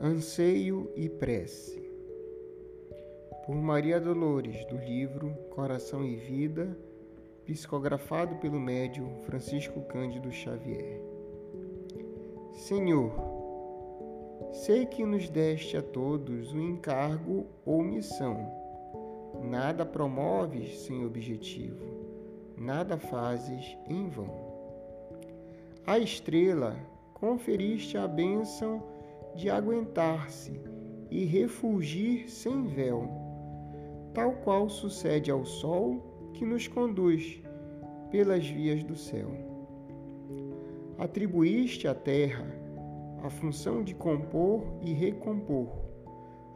Conselho e Prece. Por Maria Dolores, do livro Coração e Vida, psicografado pelo médium Francisco Cândido Xavier. Senhor, sei que nos deste a todos um encargo ou missão. Nada promoves sem objetivo, nada fazes em vão. A estrela conferiste a bênção de aguentar-se e refulgir sem véu, tal qual sucede ao sol que nos conduz pelas vias do céu. Atribuíste à terra a função de compor e recompor,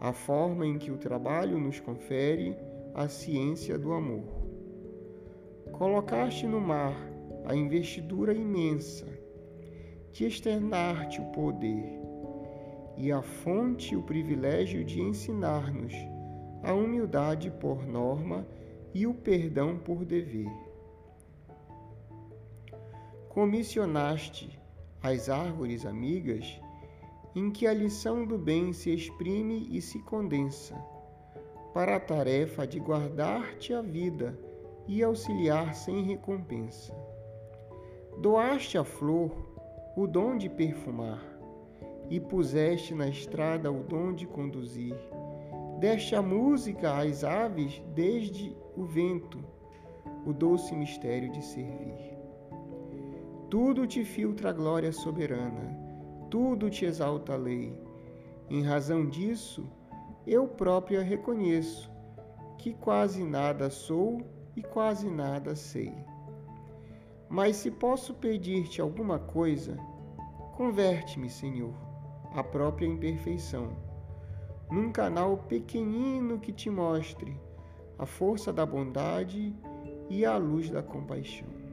a forma em que o trabalho nos confere a ciência do amor. Colocaste no mar a investidura imensa de externar-te o poder e a fonte o privilégio de ensinar-nos a humildade por norma e o perdão por dever. Comissionaste as árvores amigas em que a lição do bem se exprime e se condensa, para a tarefa de guardar-te a vida e auxiliar sem recompensa. Doaste a flor o dom de perfumar, e puseste na estrada o dom de conduzir. Deste a música às aves desde o vento, o doce mistério de servir. Tudo te filtra a glória soberana, tudo te exalta a lei. Em razão disso, eu própria reconheço que quase nada sou e quase nada sei. Mas se posso pedir-te alguma coisa, converte-me, Senhor a própria imperfeição, num canal pequenino que te mostre a força da bondade e a luz da compaixão.